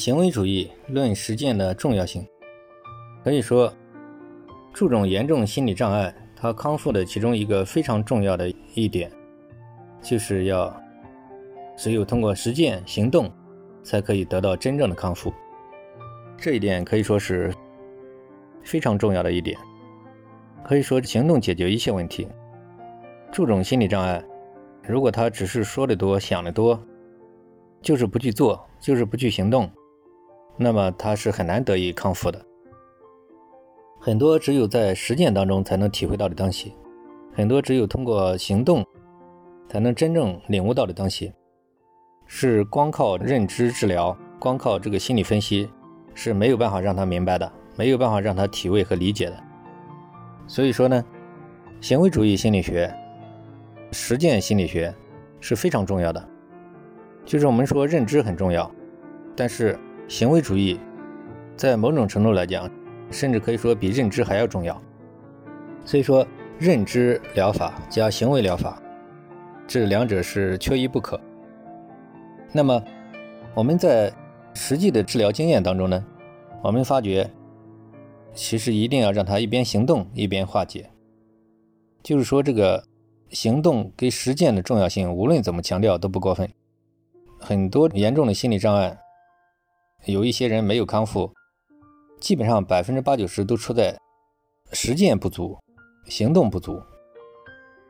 行为主义论实践的重要性，可以说，注重严重心理障碍它康复的其中一个非常重要的一点，就是要只有通过实践行动，才可以得到真正的康复。这一点可以说是非常重要的一点，可以说行动解决一切问题。注重心理障碍，如果他只是说的多、想的多，就是不去做，就是不去行动。那么他是很难得以康复的。很多只有在实践当中才能体会到的东西，很多只有通过行动才能真正领悟到的东西，是光靠认知治疗、光靠这个心理分析是没有办法让他明白的，没有办法让他体味和理解的。所以说呢，行为主义心理学、实践心理学是非常重要的。就是我们说认知很重要，但是。行为主义在某种程度来讲，甚至可以说比认知还要重要。所以说，认知疗法加行为疗法，这两者是缺一不可。那么，我们在实际的治疗经验当中呢，我们发觉，其实一定要让他一边行动一边化解。就是说，这个行动跟实践的重要性，无论怎么强调都不过分。很多严重的心理障碍。有一些人没有康复，基本上百分之八九十都出在实践不足、行动不足，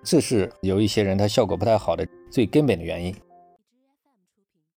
这是有一些人他效果不太好的最根本的原因。